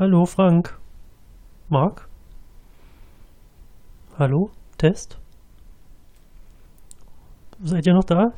Hallo Frank. Marc? Hallo? Test? Seid ihr noch da?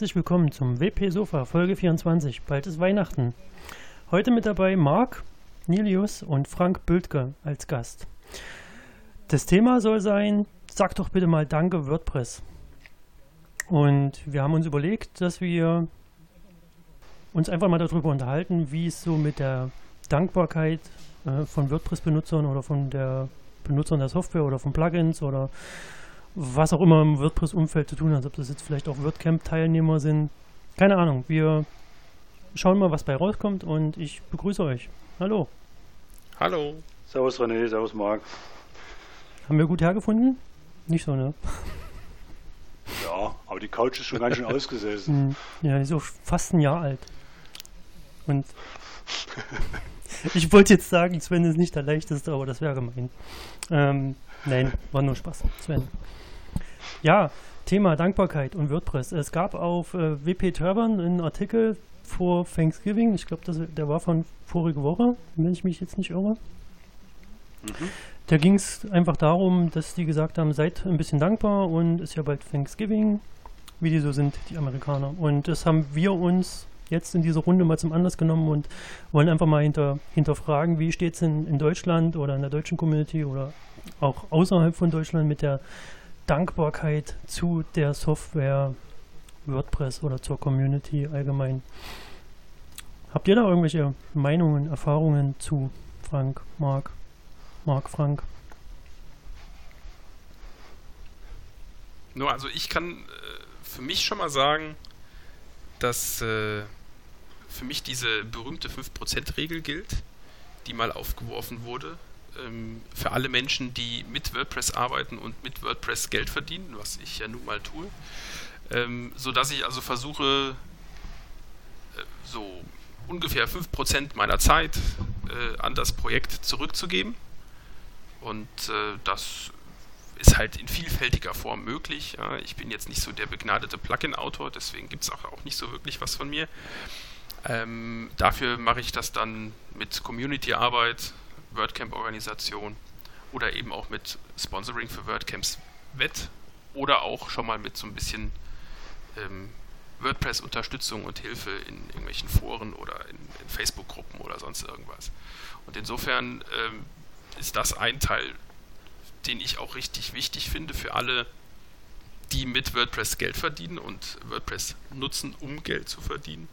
Herzlich willkommen zum WP Sofa Folge 24. Bald ist Weihnachten. Heute mit dabei Marc, Nilius und Frank Bültke als Gast. Das Thema soll sein, sag doch bitte mal Danke WordPress. Und wir haben uns überlegt, dass wir uns einfach mal darüber unterhalten, wie es so mit der Dankbarkeit äh, von WordPress-Benutzern oder von der Benutzern der Software oder von Plugins oder was auch immer im WordPress-Umfeld zu tun hat, ob das jetzt vielleicht auch WordCamp-Teilnehmer sind. Keine Ahnung. Wir schauen mal, was bei rauskommt und ich begrüße euch. Hallo. Hallo. Servus René, servus Marc. Haben wir gut hergefunden? Nicht so, ne? Ja, aber die Couch ist schon ganz schön ausgesessen. Hm, Ja, die ist auch fast ein Jahr alt. Und ich wollte jetzt sagen, Sven ist nicht der leichteste, aber das wäre gemein. Ähm, nein, war nur Spaß. Sven. Ja, Thema Dankbarkeit und WordPress. Es gab auf äh, WP Turban einen Artikel vor Thanksgiving. Ich glaube, der war von vorige Woche, wenn ich mich jetzt nicht irre. Da ging es einfach darum, dass die gesagt haben, seid ein bisschen dankbar und ist ja bald Thanksgiving, wie die so sind, die Amerikaner. Und das haben wir uns jetzt in dieser Runde mal zum Anlass genommen und wollen einfach mal hinter, hinterfragen, wie steht es in, in Deutschland oder in der deutschen Community oder auch außerhalb von Deutschland mit der Dankbarkeit zu der Software WordPress oder zur Community allgemein. Habt ihr da irgendwelche Meinungen, Erfahrungen zu Frank, Marc, Marc, Frank? Nur, also ich kann äh, für mich schon mal sagen, dass äh, für mich diese berühmte 5%-Regel gilt, die mal aufgeworfen wurde. Ähm, für alle Menschen, die mit WordPress arbeiten und mit WordPress Geld verdienen, was ich ja nun mal tue. Ähm, so dass ich also versuche, äh, so ungefähr 5% meiner Zeit äh, an das Projekt zurückzugeben. Und äh, das ist halt in vielfältiger Form möglich. Ja. Ich bin jetzt nicht so der begnadete Plugin-Autor, deswegen gibt es auch, auch nicht so wirklich was von mir. Ähm, dafür mache ich das dann mit Community-Arbeit, WordCamp-Organisation oder eben auch mit Sponsoring für WordCamps Wett oder auch schon mal mit so ein bisschen ähm, WordPress-Unterstützung und Hilfe in irgendwelchen Foren oder in, in Facebook-Gruppen oder sonst irgendwas. Und insofern ähm, ist das ein Teil, den ich auch richtig wichtig finde für alle, die mit WordPress Geld verdienen und WordPress nutzen, um Geld zu verdienen,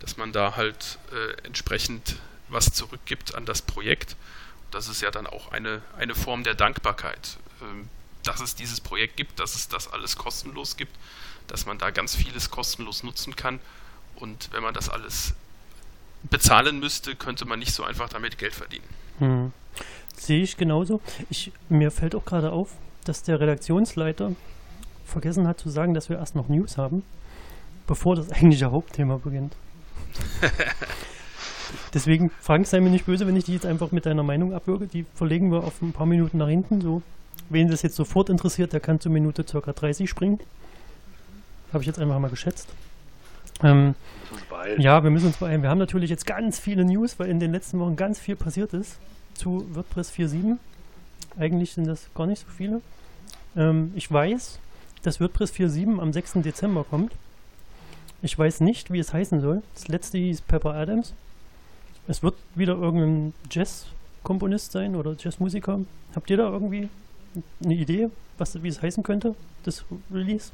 dass man da halt äh, entsprechend was zurückgibt an das Projekt. Das ist ja dann auch eine, eine Form der Dankbarkeit, ähm, dass es dieses Projekt gibt, dass es das alles kostenlos gibt, dass man da ganz vieles kostenlos nutzen kann. Und wenn man das alles bezahlen müsste, könnte man nicht so einfach damit Geld verdienen. Hm. Sehe ich genauso. Ich, mir fällt auch gerade auf, dass der Redaktionsleiter vergessen hat zu sagen, dass wir erst noch News haben, bevor das eigentliche Hauptthema beginnt. Deswegen, Frank, sei mir nicht böse, wenn ich die jetzt einfach mit deiner Meinung abwürge. Die verlegen wir auf ein paar Minuten nach hinten. So. Wen das jetzt sofort interessiert, der kann zur Minute ca. 30 springen. Habe ich jetzt einfach mal geschätzt. Ähm, ja, wir müssen uns beeilen. Wir haben natürlich jetzt ganz viele News, weil in den letzten Wochen ganz viel passiert ist zu WordPress 4.7. Eigentlich sind das gar nicht so viele. Ähm, ich weiß, dass WordPress 4.7 am 6. Dezember kommt. Ich weiß nicht, wie es heißen soll. Das letzte hieß Pepper Adams. Es wird wieder irgendein Jazz-Komponist sein oder Jazzmusiker. Habt ihr da irgendwie eine Idee, was, wie es heißen könnte, das Release?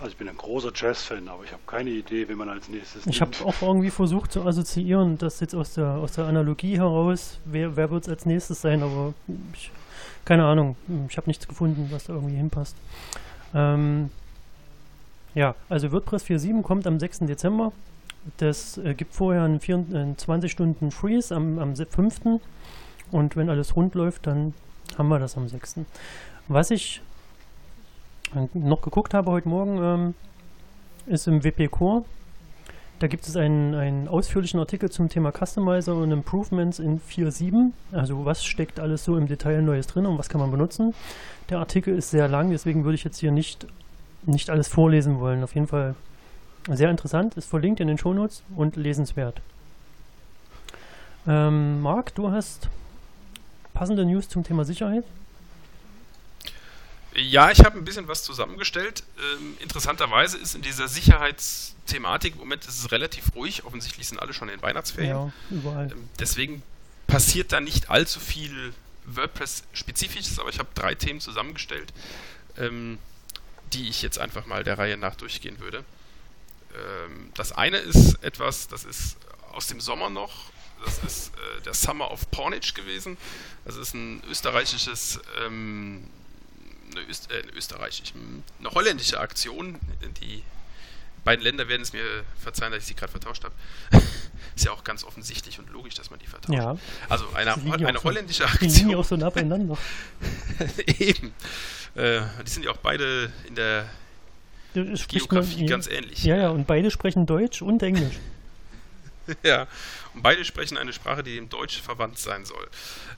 Also ich bin ein großer Jazz-Fan, aber ich habe keine Idee, wie man als nächstes Ich habe auch irgendwie versucht zu assoziieren, dass jetzt aus der, aus der Analogie heraus, wer, wer wird es als nächstes sein, aber ich, keine Ahnung, ich habe nichts gefunden, was da irgendwie hinpasst. Ähm, ja, also WordPress 4.7 kommt am 6. Dezember. Das äh, gibt vorher einen, 20 Stunden Freeze am, am 5. Und wenn alles rund läuft, dann haben wir das am 6. Was ich noch geguckt habe heute Morgen, ähm, ist im WP Core. Da gibt es einen, einen ausführlichen Artikel zum Thema Customizer und Improvements in 4.7. Also was steckt alles so im Detail Neues drin und was kann man benutzen. Der Artikel ist sehr lang, deswegen würde ich jetzt hier nicht, nicht alles vorlesen wollen. Auf jeden Fall sehr interessant, ist verlinkt in den Shownotes und lesenswert. Ähm, Marc, du hast passende News zum Thema Sicherheit? Ja, ich habe ein bisschen was zusammengestellt. Ähm, interessanterweise ist in dieser Sicherheitsthematik im Moment ist es relativ ruhig. Offensichtlich sind alle schon in Weihnachtsferien. Ja, überall. Ähm, deswegen passiert da nicht allzu viel WordPress-spezifisches, aber ich habe drei Themen zusammengestellt, ähm, die ich jetzt einfach mal der Reihe nach durchgehen würde. Ähm, das eine ist etwas, das ist aus dem Sommer noch. Das ist äh, der Summer of Pornage gewesen. Das ist ein österreichisches ähm, eine, Öst äh, eine österreichische, hm, eine holländische Aktion. Die beiden Länder werden es mir verzeihen, dass ich sie gerade vertauscht habe. Ist ja auch ganz offensichtlich und logisch, dass man die vertauscht. Ja. Also eine, eine holländische so, Aktion. Die liegen ja auch so nah beieinander. Eben. Äh, die sind ja auch beide in der Geografie man, ganz ähnlich. Ja, ja, und beide sprechen Deutsch und Englisch. ja, und beide sprechen eine Sprache, die dem Deutsch verwandt sein soll.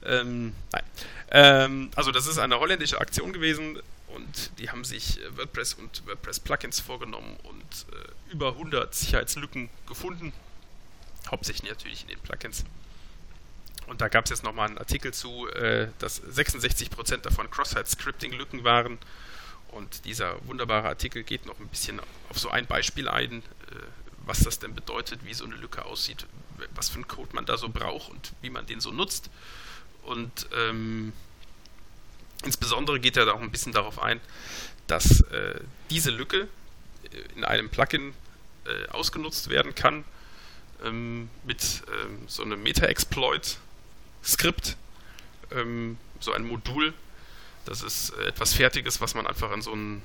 Ähm, nein. Ähm, also das ist eine holländische Aktion gewesen und die haben sich äh, WordPress und WordPress-Plugins vorgenommen und äh, über 100 Sicherheitslücken gefunden. Hauptsächlich natürlich in den Plugins. Und da gab es jetzt nochmal einen Artikel zu, äh, dass 66% davon Cross-Site-Scripting-Lücken waren. Und dieser wunderbare Artikel geht noch ein bisschen auf so ein Beispiel ein, äh, was das denn bedeutet, wie so eine Lücke aussieht, was für einen Code man da so braucht und wie man den so nutzt. Und ähm, insbesondere geht er da auch ein bisschen darauf ein, dass äh, diese Lücke äh, in einem Plugin äh, ausgenutzt werden kann ähm, mit ähm, so einem Meta-Exploit-Skript, ähm, so ein Modul. Das ist äh, etwas Fertiges, was man einfach in so einen,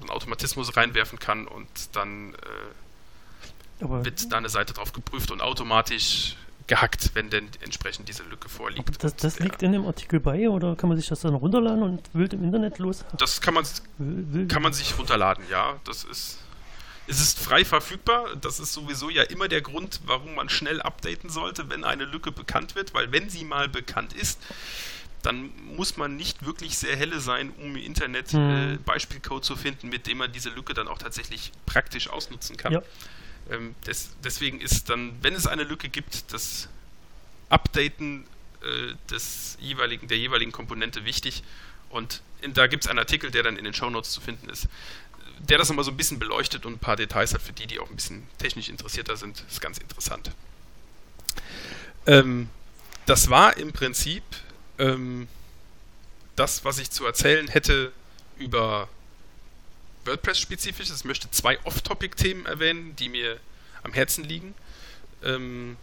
einen Automatismus reinwerfen kann und dann äh, wird da eine Seite drauf geprüft und automatisch gehackt, wenn denn entsprechend diese Lücke vorliegt. Das, das liegt in dem Artikel bei oder kann man sich das dann runterladen und wild im Internet los? Das kann man, kann man sich runterladen, ja. Das ist, es ist frei verfügbar. Das ist sowieso ja immer der Grund, warum man schnell updaten sollte, wenn eine Lücke bekannt wird, weil wenn sie mal bekannt ist, dann muss man nicht wirklich sehr helle sein, um im Internet hm. äh, Beispielcode zu finden, mit dem man diese Lücke dann auch tatsächlich praktisch ausnutzen kann. Ja. Ähm, des, deswegen ist dann, wenn es eine Lücke gibt, das Updaten äh, des jeweiligen, der jeweiligen Komponente wichtig. Und in, da gibt es einen Artikel, der dann in den Shownotes zu finden ist, der das nochmal so ein bisschen beleuchtet und ein paar Details hat für die, die auch ein bisschen technisch interessierter sind. Das ist ganz interessant. Ähm, das war im Prinzip ähm, das, was ich zu erzählen hätte über WordPress-spezifisches. Ich möchte zwei Off-Topic-Themen erwähnen, die mir am Herzen liegen. Ähm,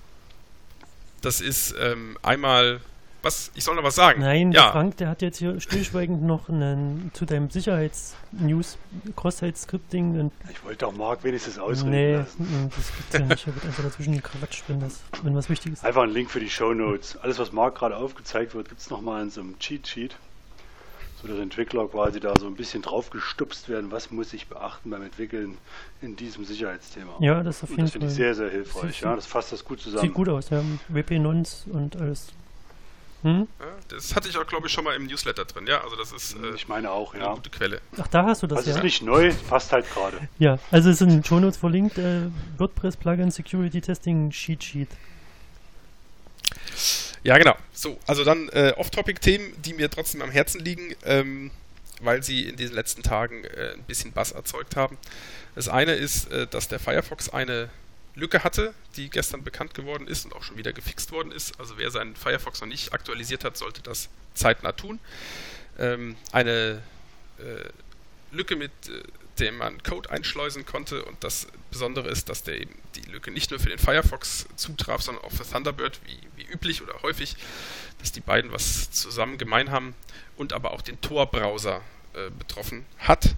das ist ähm, einmal, was, ich soll noch was sagen. Nein, ja. Frank, der hat jetzt hier stillschweigend noch einen, zu deinem Sicherheits-News, Cross-Site-Scripting. Ich wollte auch Marc wenigstens ausreden Nee, lassen. das gibt's ja nicht. Er wird einfach dazwischen Quatsch, wenn, das, wenn was Wichtiges ist. Einfach ein Link für die Show Notes. Alles, was Marc gerade aufgezeigt wird, gibt es nochmal in so einem Cheat-Sheet so dass Entwickler quasi da so ein bisschen drauf gestupst werden, was muss ich beachten beim Entwickeln in diesem Sicherheitsthema. Ja, das, auf jeden das finde ich sehr, sehr hilfreich. Ja, das fasst das gut zusammen. Sieht gut aus, ja. WP-Nons und alles. Hm? Das hatte ich auch, glaube ich, schon mal im Newsletter drin, ja. Also das ist äh, ich meine auch, ja. eine gute Quelle. Ach, da hast du das, das ja. ist nicht neu, passt halt gerade. Ja, also es ist in den Show Notes verlinkt, äh, WordPress Plugin Security Testing Sheet Sheet. Ja, genau. So, also dann äh, Off-Topic-Themen, die mir trotzdem am Herzen liegen, ähm, weil sie in diesen letzten Tagen äh, ein bisschen Bass erzeugt haben. Das eine ist, äh, dass der Firefox eine Lücke hatte, die gestern bekannt geworden ist und auch schon wieder gefixt worden ist. Also wer seinen Firefox noch nicht aktualisiert hat, sollte das zeitnah tun. Ähm, eine äh, Lücke mit äh, dem man Code einschleusen konnte. Und das Besondere ist, dass der eben die Lücke nicht nur für den Firefox zutraf, sondern auch für Thunderbird, wie, wie üblich oder häufig, dass die beiden was zusammen gemein haben und aber auch den Tor-Browser äh, betroffen hat.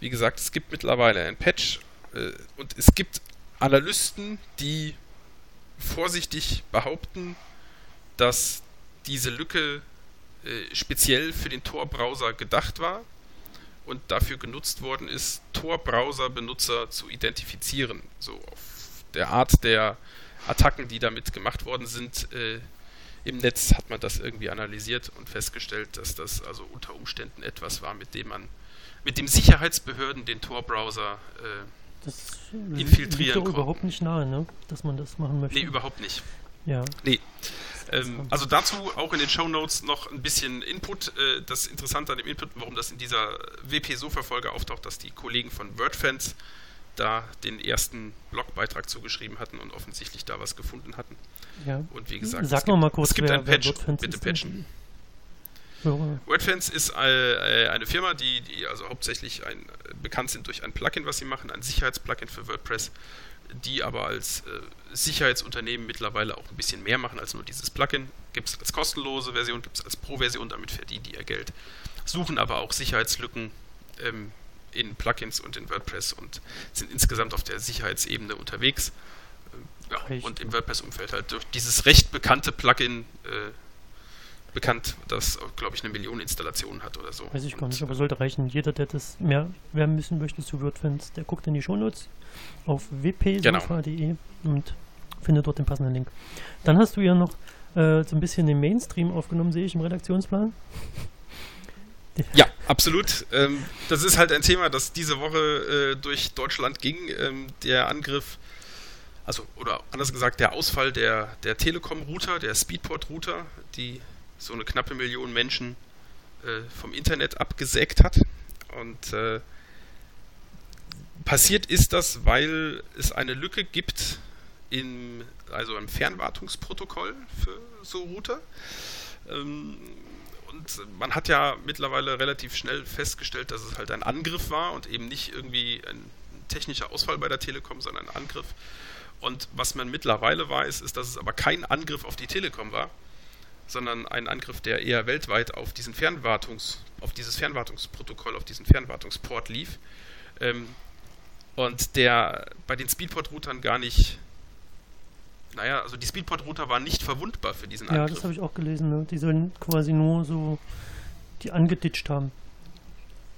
Wie gesagt, es gibt mittlerweile ein Patch äh, und es gibt Analysten, die vorsichtig behaupten, dass diese Lücke äh, speziell für den Tor-Browser gedacht war und dafür genutzt worden ist, Tor-Browser-Benutzer zu identifizieren. So auf der Art der Attacken, die damit gemacht worden sind. Äh, Im Netz hat man das irgendwie analysiert und festgestellt, dass das also unter Umständen etwas war, mit dem man, mit dem Sicherheitsbehörden den Tor-Browser äh, das infiltrieren liegt überhaupt nicht nahe, ne? dass man das machen möchte. Nee, überhaupt nicht. Ja. Nee. Ähm, also dazu auch in den Show Notes noch ein bisschen Input. Äh, das Interessante an dem Input, warum das in dieser WP-Sofa-Folge auftaucht, dass die Kollegen von WordFans da den ersten Blogbeitrag zugeschrieben hatten und offensichtlich da was gefunden hatten. Ja. Und wie gesagt, Sag noch mal kurz, es gibt wer, ein Patch, bitte patchen. WordFans ist äh, eine Firma, die, die also hauptsächlich ein, bekannt sind durch ein Plugin, was sie machen, ein Sicherheitsplugin für WordPress, die aber als äh, Sicherheitsunternehmen mittlerweile auch ein bisschen mehr machen als nur dieses Plugin. Gibt es als kostenlose Version, gibt es als Pro-Version, damit verdienen die ihr Geld. Suchen aber auch Sicherheitslücken ähm, in Plugins und in WordPress und sind insgesamt auf der Sicherheitsebene unterwegs. Äh, ja, und im WordPress-Umfeld halt durch dieses recht bekannte Plugin äh, bekannt, das, glaube ich, eine Million Installationen hat oder so. Weiß ich gar nicht, aber sollte reichen. Jeder, der das mehr werden müssen möchte zu WordFans, der guckt in die Shownotes auf wpsofa.de genau. und findet dort den passenden Link. Dann hast du ja noch äh, so ein bisschen den Mainstream aufgenommen, sehe ich im Redaktionsplan. Ja, absolut. Ähm, das ist halt ein Thema, das diese Woche äh, durch Deutschland ging. Ähm, der Angriff, also, oder anders gesagt, der Ausfall der, der Telekom-Router, der Speedport-Router, die so eine knappe Million Menschen äh, vom Internet abgesägt hat. Und äh, passiert ist das, weil es eine Lücke gibt im, also im Fernwartungsprotokoll für so Router. Ähm, und man hat ja mittlerweile relativ schnell festgestellt, dass es halt ein Angriff war und eben nicht irgendwie ein technischer Ausfall bei der Telekom, sondern ein Angriff. Und was man mittlerweile weiß, ist, dass es aber kein Angriff auf die Telekom war, sondern ein Angriff, der eher weltweit auf diesen Fernwartungs, auf dieses Fernwartungsprotokoll, auf diesen Fernwartungsport lief. Ähm, und der bei den Speedport-Routern gar nicht, naja, also die Speedport-Router waren nicht verwundbar für diesen Angriff. Ja, das habe ich auch gelesen, ne? die sollen quasi nur so, die angeditscht haben.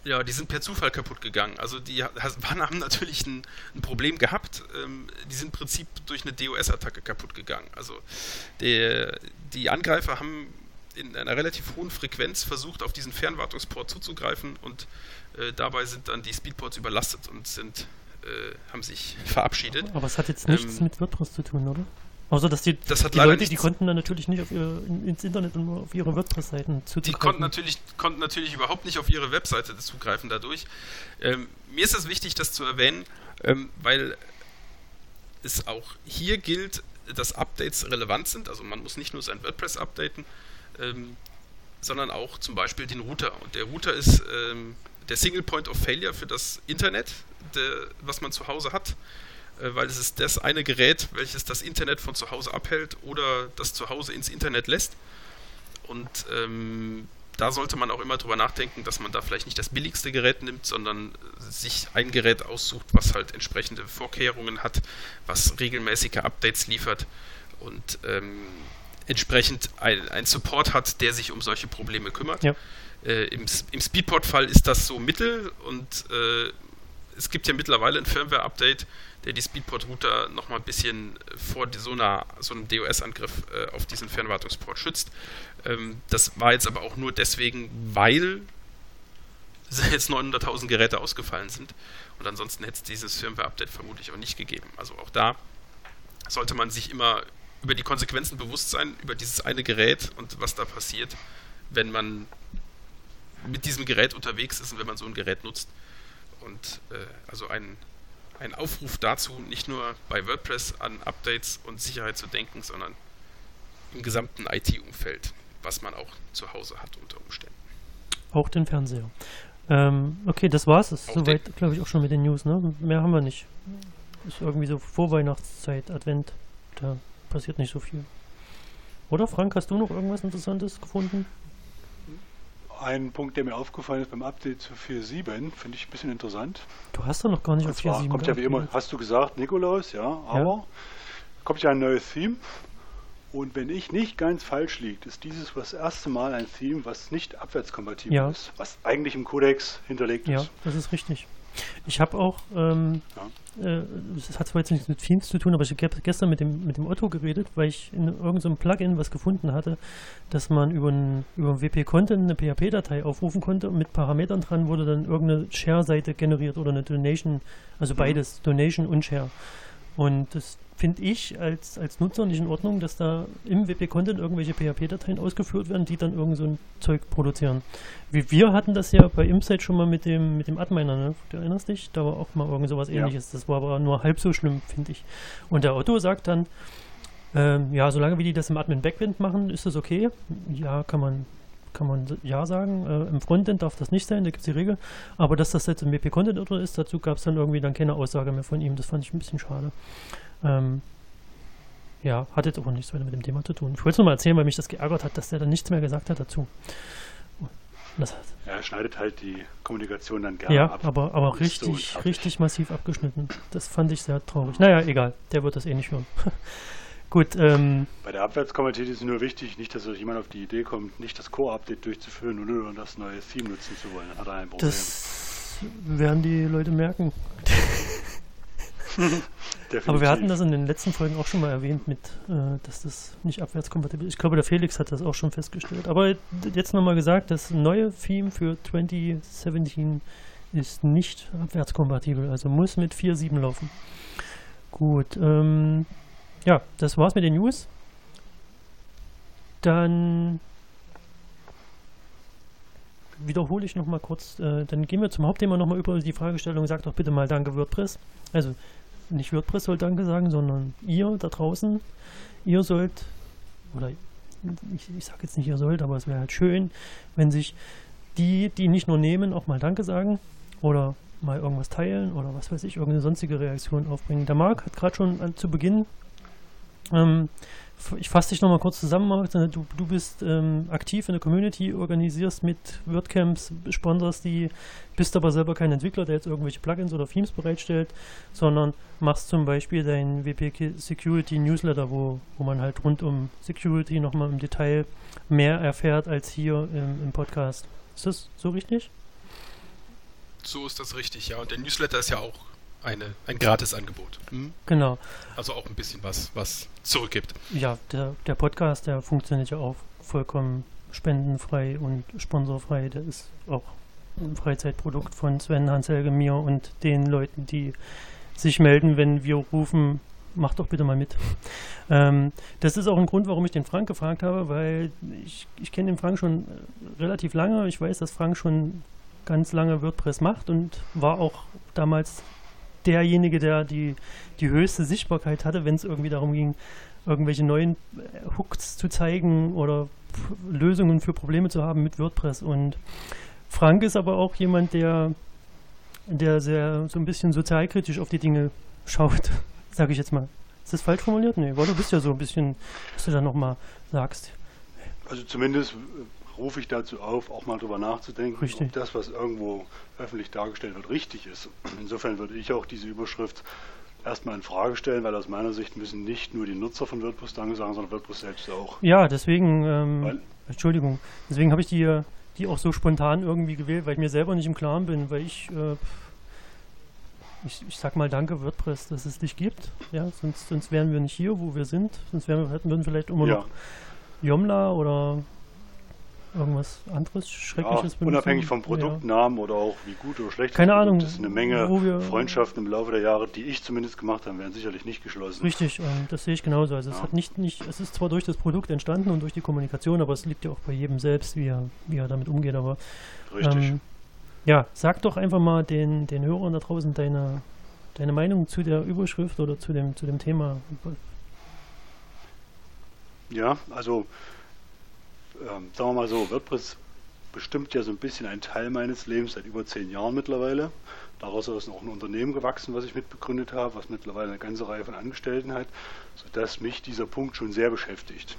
Ja, die sind per Zufall kaputt gegangen. Also die haben natürlich ein, ein Problem gehabt. Ähm, die sind im Prinzip durch eine DOS-Attacke kaputt gegangen. Also der, die Angreifer haben in einer relativ hohen Frequenz versucht, auf diesen Fernwartungsport zuzugreifen und äh, dabei sind dann die Speedports überlastet und sind, äh, haben sich verabschiedet. Aber es hat jetzt nichts ähm, mit WordPress zu tun, oder? Außer dass die, das die Leute, die konnten dann natürlich nicht auf ihr, ins Internet und nur auf ihre WordPress-Seiten zugreifen. Die konnten natürlich, konnten natürlich überhaupt nicht auf ihre Webseite zugreifen dadurch. Ähm, mir ist es wichtig, das zu erwähnen, ähm, weil es auch hier gilt, dass Updates relevant sind. Also man muss nicht nur sein WordPress updaten, ähm, sondern auch zum Beispiel den Router. Und der Router ist ähm, der Single Point of Failure für das Internet, der, was man zu Hause hat. Äh, weil es ist das eine Gerät, welches das Internet von zu Hause abhält oder das zu Hause ins Internet lässt. Und ähm, da sollte man auch immer drüber nachdenken, dass man da vielleicht nicht das billigste Gerät nimmt, sondern sich ein Gerät aussucht, was halt entsprechende Vorkehrungen hat, was regelmäßige Updates liefert und ähm, entsprechend ein, ein, Support hat, der sich um solche Probleme kümmert. Ja. Äh, Im, im Speedport-Fall ist das so mittel und äh, es gibt ja mittlerweile ein Firmware-Update, der die Speedport-Router nochmal ein bisschen vor so, einer, so einem DOS-Angriff äh, auf diesen Fernwartungsport schützt. Ähm, das war jetzt aber auch nur deswegen, weil jetzt 900.000 Geräte ausgefallen sind. Und ansonsten hätte es dieses Firmware-Update vermutlich auch nicht gegeben. Also auch da sollte man sich immer über die Konsequenzen bewusst sein, über dieses eine Gerät und was da passiert, wenn man mit diesem Gerät unterwegs ist und wenn man so ein Gerät nutzt. Und äh, also ein ein Aufruf dazu, nicht nur bei WordPress an Updates und Sicherheit zu denken, sondern im gesamten IT-Umfeld, was man auch zu Hause hat unter Umständen. Auch den Fernseher. Ähm, okay, das war's. Das ist soweit, glaube ich, auch schon mit den News, ne? Mehr haben wir nicht. Ist irgendwie so Vorweihnachtszeit, Advent. Da passiert nicht so viel. Oder Frank, hast du noch irgendwas Interessantes gefunden? Ein Punkt, der mir aufgefallen ist beim Update zu 4.7, finde ich ein bisschen interessant. Du hast doch noch gar nicht Und auf 4.7 kommt ja wie immer, hast du gesagt, Nikolaus, ja, aber ja. kommt ja ein neues Theme. Und wenn ich nicht ganz falsch liege, ist dieses das erste Mal ein Theme, was nicht abwärtskompatibel ja. ist, was eigentlich im Codex hinterlegt ja, ist. Ja, das ist richtig. Ich habe auch, ähm, ja. äh, das hat zwar jetzt nichts mit Themes zu tun, aber ich habe gestern mit dem, mit dem Otto geredet, weil ich in irgendeinem Plugin was gefunden hatte, dass man über ein, über WP-Content eine PHP-Datei aufrufen konnte und mit Parametern dran wurde dann irgendeine Share-Seite generiert oder eine Donation, also mhm. beides, Donation und Share. Und das finde ich als, als Nutzer nicht in Ordnung, dass da im WP-Content irgendwelche PHP-Dateien ausgeführt werden, die dann irgend so ein Zeug produzieren. Wie wir hatten das ja bei Imsite schon mal mit dem, mit dem Adminer, ne? Du erinnerst dich? Da war auch mal irgend sowas ja. ähnliches. Das war aber nur halb so schlimm, finde ich. Und der Otto sagt dann, ähm, ja, solange wie die das im Admin Backend machen, ist das okay. Ja, kann man, kann man ja sagen. Äh, Im Frontend darf das nicht sein, da gibt es die Regel. Aber dass das jetzt im WP-Content ist, dazu gab es dann irgendwie dann keine Aussage mehr von ihm. Das fand ich ein bisschen schade. Ähm, ja, hat jetzt aber nichts weiter mit dem Thema zu tun. Ich wollte es nur mal erzählen, weil mich das geärgert hat, dass der dann nichts mehr gesagt hat dazu. Das hat er schneidet halt die Kommunikation dann gerne ja, ab. Ja, aber, aber richtig, so richtig massiv abgeschnitten. Das fand ich sehr traurig. Naja, egal, der wird das eh nicht hören. Gut. Ähm, Bei der Abwärtskompatibilität ist es nur wichtig, nicht, dass jemand auf die Idee kommt, nicht das Core-Update durchzuführen und nur das neue Theme nutzen zu wollen. Dann hat er ein Problem. Das werden die Leute merken. Aber wir hatten das in den letzten Folgen auch schon mal erwähnt, mit, äh, dass das nicht abwärtskompatibel ist. Ich glaube, der Felix hat das auch schon festgestellt. Aber jetzt nochmal gesagt, das neue Theme für 2017 ist nicht abwärtskompatibel, also muss mit 4.7 laufen. Gut, ähm, ja, das war's mit den News. Dann wiederhole ich nochmal kurz, äh, dann gehen wir zum Hauptthema nochmal über die Fragestellung, sagt doch bitte mal Danke WordPress. Also nicht WordPress soll Danke sagen, sondern ihr da draußen, ihr sollt, oder ich, ich sage jetzt nicht ihr sollt, aber es wäre halt schön, wenn sich die, die nicht nur nehmen, auch mal Danke sagen oder mal irgendwas teilen oder was weiß ich, irgendeine sonstige Reaktion aufbringen. Der Marc hat gerade schon zu Beginn ähm, ich fasse dich nochmal kurz zusammen, Marc. Du, du bist ähm, aktiv in der Community, organisierst mit WordCamps, sponsorst die, bist aber selber kein Entwickler, der jetzt irgendwelche Plugins oder Themes bereitstellt, sondern machst zum Beispiel deinen WP Security Newsletter, wo, wo man halt rund um Security nochmal im Detail mehr erfährt als hier im, im Podcast. Ist das so richtig? So ist das richtig, ja. Und der Newsletter ist ja auch eine, ein Gratisangebot. Hm? Genau. Also auch ein bisschen was, was zurückgibt. Ja, der, der Podcast, der funktioniert ja auch vollkommen spendenfrei und sponsorfrei. Der ist auch ein Freizeitprodukt von Sven, Hans-Helge, mir und den Leuten, die sich melden, wenn wir rufen, mach doch bitte mal mit. Ähm, das ist auch ein Grund, warum ich den Frank gefragt habe, weil ich, ich kenne den Frank schon relativ lange. Ich weiß, dass Frank schon ganz lange WordPress macht und war auch damals derjenige, der die, die höchste Sichtbarkeit hatte, wenn es irgendwie darum ging, irgendwelche neuen äh, Hooks zu zeigen oder Lösungen für Probleme zu haben mit WordPress. Und Frank ist aber auch jemand, der, der sehr so ein bisschen sozialkritisch auf die Dinge schaut, sage ich jetzt mal. Ist das falsch formuliert? Nee, weil du bist ja so ein bisschen, was du da nochmal sagst. Also zumindest rufe ich dazu auf, auch mal drüber nachzudenken, richtig. ob das, was irgendwo öffentlich dargestellt wird, richtig ist. Insofern würde ich auch diese Überschrift erstmal in Frage stellen, weil aus meiner Sicht müssen nicht nur die Nutzer von WordPress Danke sagen, sondern WordPress selbst auch. Ja, deswegen, ähm, Entschuldigung, deswegen habe ich die, die auch so spontan irgendwie gewählt, weil ich mir selber nicht im Klaren bin, weil ich, äh, ich, ich sag mal danke WordPress, dass es dich gibt, ja, sonst, sonst wären wir nicht hier, wo wir sind, sonst wären wir, hätten wir vielleicht immer ja. noch Jomla oder irgendwas anderes Schreckliches ja, Unabhängig vom Produktnamen ja. oder auch wie gut oder schlecht Keine Ahnung. Das ist eine Menge Freundschaften im Laufe der Jahre, die ich zumindest gemacht habe, werden sicherlich nicht geschlossen. Richtig, und das sehe ich genauso. Also ja. es hat nicht, nicht, es ist zwar durch das Produkt entstanden und durch die Kommunikation, aber es liegt ja auch bei jedem selbst, wie er, wie er damit umgeht. Aber Richtig. Ähm, ja, sag doch einfach mal den, den Hörern da draußen deine, deine Meinung zu der Überschrift oder zu dem, zu dem Thema. Ja, also ähm, sagen wir mal so, WordPress bestimmt ja so ein bisschen ein Teil meines Lebens seit über zehn Jahren mittlerweile. Daraus ist auch ein Unternehmen gewachsen, was ich mitbegründet habe, was mittlerweile eine ganze Reihe von Angestellten hat, sodass mich dieser Punkt schon sehr beschäftigt.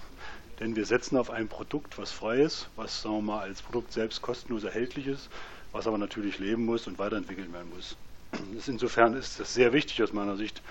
Denn wir setzen auf ein Produkt, was frei ist, was sagen wir mal als Produkt selbst kostenlos erhältlich ist, was aber natürlich leben muss und weiterentwickelt werden muss. Insofern ist das sehr wichtig aus meiner Sicht,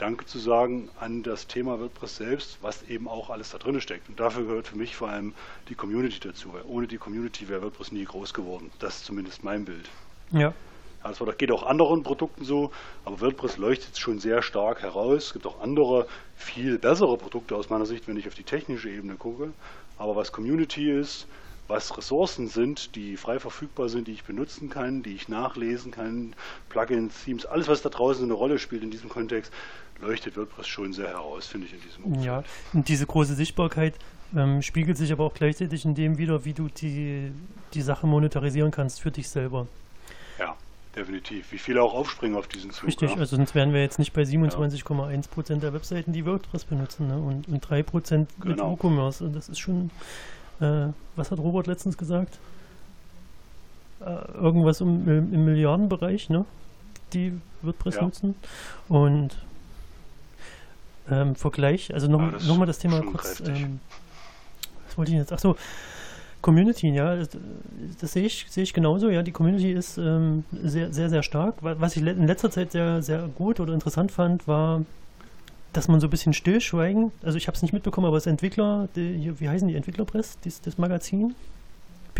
Danke zu sagen an das Thema WordPress selbst, was eben auch alles da drin steckt. Und dafür gehört für mich vor allem die Community dazu, weil ohne die Community wäre WordPress nie groß geworden. Das ist zumindest mein Bild. Ja. Das geht auch anderen Produkten so, aber WordPress leuchtet schon sehr stark heraus. Es gibt auch andere, viel bessere Produkte aus meiner Sicht, wenn ich auf die technische Ebene gucke. Aber was Community ist, was Ressourcen sind, die frei verfügbar sind, die ich benutzen kann, die ich nachlesen kann, Plugins, Themes, alles, was da draußen eine Rolle spielt in diesem Kontext, leuchtet WordPress schon sehr heraus, finde ich, in diesem Umfeld. Ja, und diese große Sichtbarkeit ähm, spiegelt sich aber auch gleichzeitig in dem wieder, wie du die, die Sache monetarisieren kannst für dich selber. Ja, definitiv. Wie viele auch aufspringen auf diesen Zug. Richtig, ja? also sonst wären wir jetzt nicht bei 27,1 Prozent der Webseiten, die WordPress benutzen ne? und, und 3 Prozent mit genau. WooCommerce. Und das ist schon, äh, was hat Robert letztens gesagt? Äh, irgendwas um, im, im Milliardenbereich, ne? die WordPress ja. nutzen. Und ähm, Vergleich, also nochmal ja, noch das Thema kurz. Ähm, was wollte ich jetzt? Achso, Community, ja, das, das, sehe ich, sehe ich genauso. Ja, die Community ist ähm, sehr, sehr, sehr stark. Was ich in letzter Zeit sehr, sehr gut oder interessant fand, war, dass man so ein bisschen stillschweigen, also ich habe es nicht mitbekommen, aber das Entwickler, die, wie heißen die Entwicklerpress, das, das Magazin,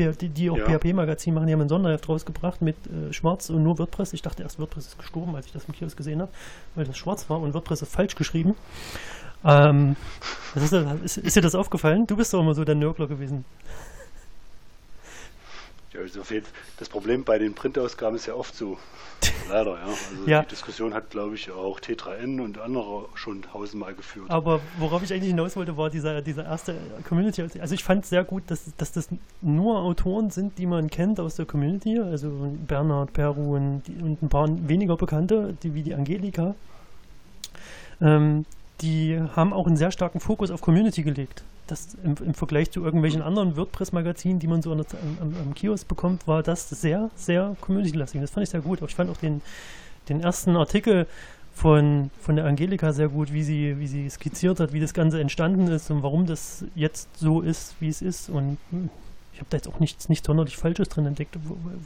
die, auch ja. PHP-Magazin machen, die haben ein Sonderheft rausgebracht mit äh, Schwarz und nur WordPress. Ich dachte erst, WordPress ist gestorben, als ich das im Kiosk gesehen habe, weil das schwarz war und WordPress ist falsch geschrieben. Ähm, ist, ist, ist, dir das aufgefallen? Du bist doch immer so der Nörgler gewesen. Ja, also das Problem bei den Printausgaben ist ja oft so. Leider, ja. Also ja. die Diskussion hat, glaube ich, auch T3N und andere schon tausendmal geführt. Aber worauf ich eigentlich hinaus wollte, war dieser, dieser erste Community. Also ich fand es sehr gut, dass, dass das nur Autoren sind, die man kennt aus der Community. Also Bernhard, Peru und, und ein paar weniger Bekannte, die, wie die Angelika. Ähm, die haben auch einen sehr starken Fokus auf Community gelegt das im, im, Vergleich zu irgendwelchen anderen WordPress-Magazinen, die man so am, Kiosk bekommt, war das sehr, sehr community-lastig. Das fand ich sehr gut. Aber ich fand auch den, den ersten Artikel von, von der Angelika sehr gut, wie sie, wie sie skizziert hat, wie das Ganze entstanden ist und warum das jetzt so ist, wie es ist. Und hm, ich habe da jetzt auch nichts, nichts sonderlich Falsches drin entdeckt.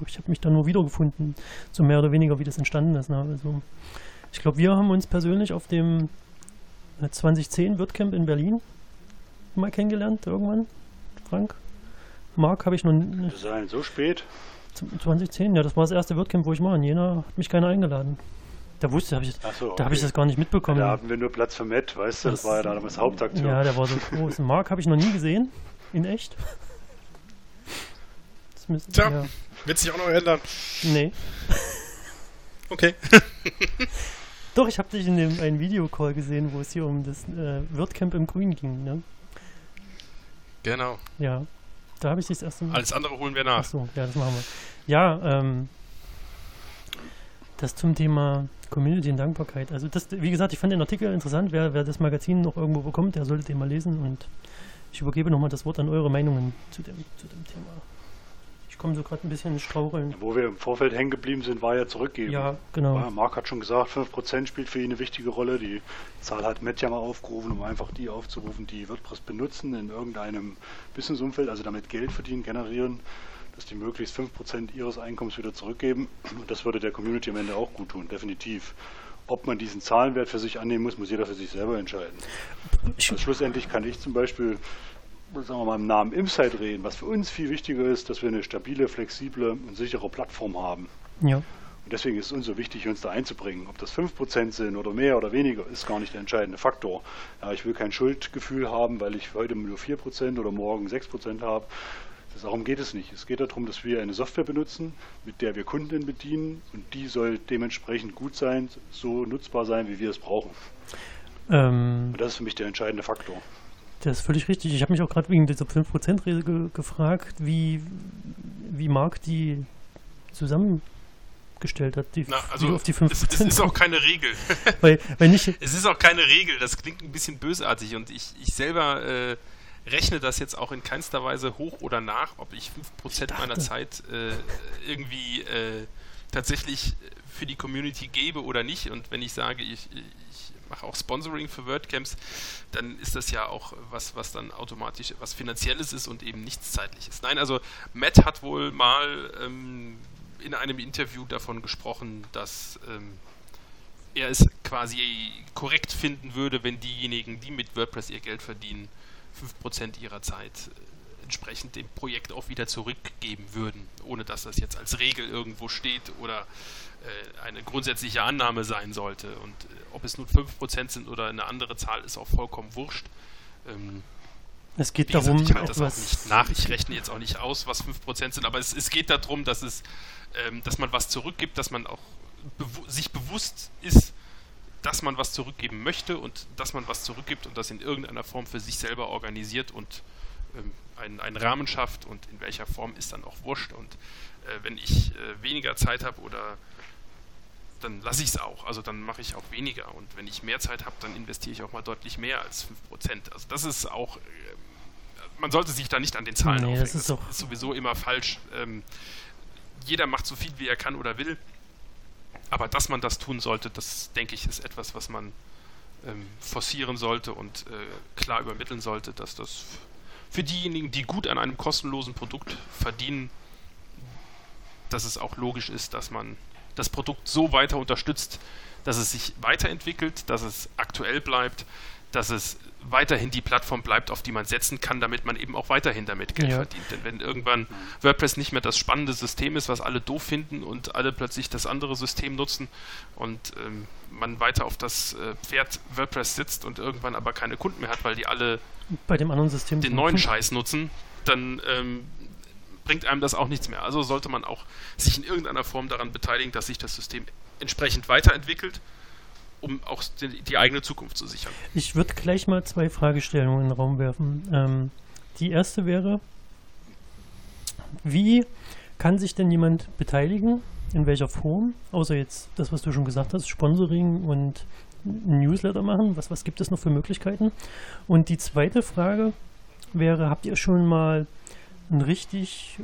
Ich habe mich da nur wiedergefunden, so mehr oder weniger, wie das entstanden ist. Ne? Also, ich glaube, wir haben uns persönlich auf dem 2010 WordCamp in Berlin mal kennengelernt irgendwann, Frank? Marc habe ich noch nicht. sein, so spät? 2010, ja, das war das erste WordCamp, wo ich war. In Jena hat mich keiner eingeladen. Da wusste hab ich, so, okay. da habe ich das gar nicht mitbekommen. Da haben wir nur Platz für Matt, weißt du, das, das war ja da damals Hauptaktion. Ja, der war so groß. Marc habe ich noch nie gesehen, in echt. Müsste, Tja, ja. wird sich auch noch ändern. Nee. Okay. Doch, ich habe dich in dem einen Videocall gesehen, wo es hier um das äh, WordCamp im Grün ging, ne? Genau. Ja, da habe ich das erste Mal. Alles andere holen wir nach. Achso, ja, das machen wir. Ja, ähm, das zum Thema Community und Dankbarkeit. Also das, wie gesagt, ich fand den Artikel interessant. Wer, wer das Magazin noch irgendwo bekommt, der sollte den mal lesen und ich übergebe nochmal das Wort an eure Meinungen zu dem, zu dem Thema. Ich komme so gerade ein bisschen ins Straucheln. Wo wir im Vorfeld hängen geblieben sind, war ja zurückgeben. Ja, genau. Ja, Marc hat schon gesagt, 5% spielt für ihn eine wichtige Rolle. Die Zahl hat Matt ja mal aufgerufen, um einfach die aufzurufen, die WordPress benutzen in irgendeinem Businessumfeld, also damit Geld verdienen, generieren, dass die möglichst 5% ihres Einkommens wieder zurückgeben. Und das würde der Community am Ende auch gut tun, definitiv. Ob man diesen Zahlenwert für sich annehmen muss, muss jeder für sich selber entscheiden. Also schlussendlich kann ich zum Beispiel sagen wir mal, im Namen Imsite reden. Was für uns viel wichtiger ist, dass wir eine stabile, flexible und sichere Plattform haben. Ja. Und deswegen ist es uns so wichtig, uns da einzubringen. Ob das 5% sind oder mehr oder weniger, ist gar nicht der entscheidende Faktor. Ja, ich will kein Schuldgefühl haben, weil ich heute nur 4% oder morgen 6% habe. Darum geht es nicht. Es geht darum, dass wir eine Software benutzen, mit der wir Kunden bedienen und die soll dementsprechend gut sein, so nutzbar sein, wie wir es brauchen. Ähm, und das ist für mich der entscheidende Faktor. Das ist völlig richtig. Ich habe mich auch gerade wegen dieser 5%-Regel ge gefragt, wie, wie Marc die zusammengestellt hat, die, Na, also die auf die 5%. Es, es ist auch keine Regel. weil, weil nicht es ist auch keine Regel, das klingt ein bisschen bösartig und ich, ich selber äh, rechne das jetzt auch in keinster Weise hoch oder nach, ob ich 5% ich meiner Zeit äh, irgendwie äh, tatsächlich für die Community gebe oder nicht. Und wenn ich sage, ich, ich mache auch Sponsoring für WordCamps, dann ist das ja auch was, was dann automatisch was Finanzielles ist und eben nichts Zeitliches. Nein, also Matt hat wohl mal ähm, in einem Interview davon gesprochen, dass ähm, er es quasi korrekt finden würde, wenn diejenigen, die mit WordPress ihr Geld verdienen, 5% ihrer Zeit äh, entsprechend dem Projekt auch wieder zurückgeben würden, ohne dass das jetzt als Regel irgendwo steht oder eine grundsätzliche Annahme sein sollte. Und äh, ob es nun 5% sind oder eine andere Zahl, ist auch vollkommen wurscht. Ähm, es geht gesagt, darum, ich halte das auch nicht nach. Ich rechne jetzt auch nicht aus, was 5% sind, aber es, es geht darum, dass es, ähm, dass man was zurückgibt, dass man auch bewu sich bewusst ist, dass man was zurückgeben möchte und dass man was zurückgibt und das in irgendeiner Form für sich selber organisiert und ähm, einen, einen, Rahmen schafft und in welcher Form ist dann auch wurscht. Und äh, wenn ich äh, weniger Zeit habe oder dann lasse ich es auch. Also dann mache ich auch weniger. Und wenn ich mehr Zeit habe, dann investiere ich auch mal deutlich mehr als 5%. Also das ist auch, äh, man sollte sich da nicht an den Zahlen nee, aufhängen. Das ist, das ist sowieso immer falsch. Ähm, jeder macht so viel, wie er kann oder will. Aber dass man das tun sollte, das denke ich, ist etwas, was man ähm, forcieren sollte und äh, klar übermitteln sollte, dass das für diejenigen, die gut an einem kostenlosen Produkt verdienen, dass es auch logisch ist, dass man das Produkt so weiter unterstützt, dass es sich weiterentwickelt, dass es aktuell bleibt, dass es weiterhin die Plattform bleibt, auf die man setzen kann, damit man eben auch weiterhin damit Geld ja. verdient. Denn wenn irgendwann WordPress nicht mehr das spannende System ist, was alle doof finden und alle plötzlich das andere System nutzen und ähm, man weiter auf das äh, Pferd WordPress sitzt und irgendwann aber keine Kunden mehr hat, weil die alle bei dem anderen System den neuen Scheiß nutzen, dann ähm, bringt einem das auch nichts mehr. Also sollte man auch sich in irgendeiner Form daran beteiligen, dass sich das System entsprechend weiterentwickelt um auch die, die eigene Zukunft zu sichern. Ich würde gleich mal zwei Fragestellungen in den Raum werfen. Ähm, die erste wäre, wie kann sich denn jemand beteiligen? In welcher Form? Außer jetzt das, was du schon gesagt hast, Sponsoring und Newsletter machen. Was, was gibt es noch für Möglichkeiten? Und die zweite Frage wäre, habt ihr schon mal ein richtig,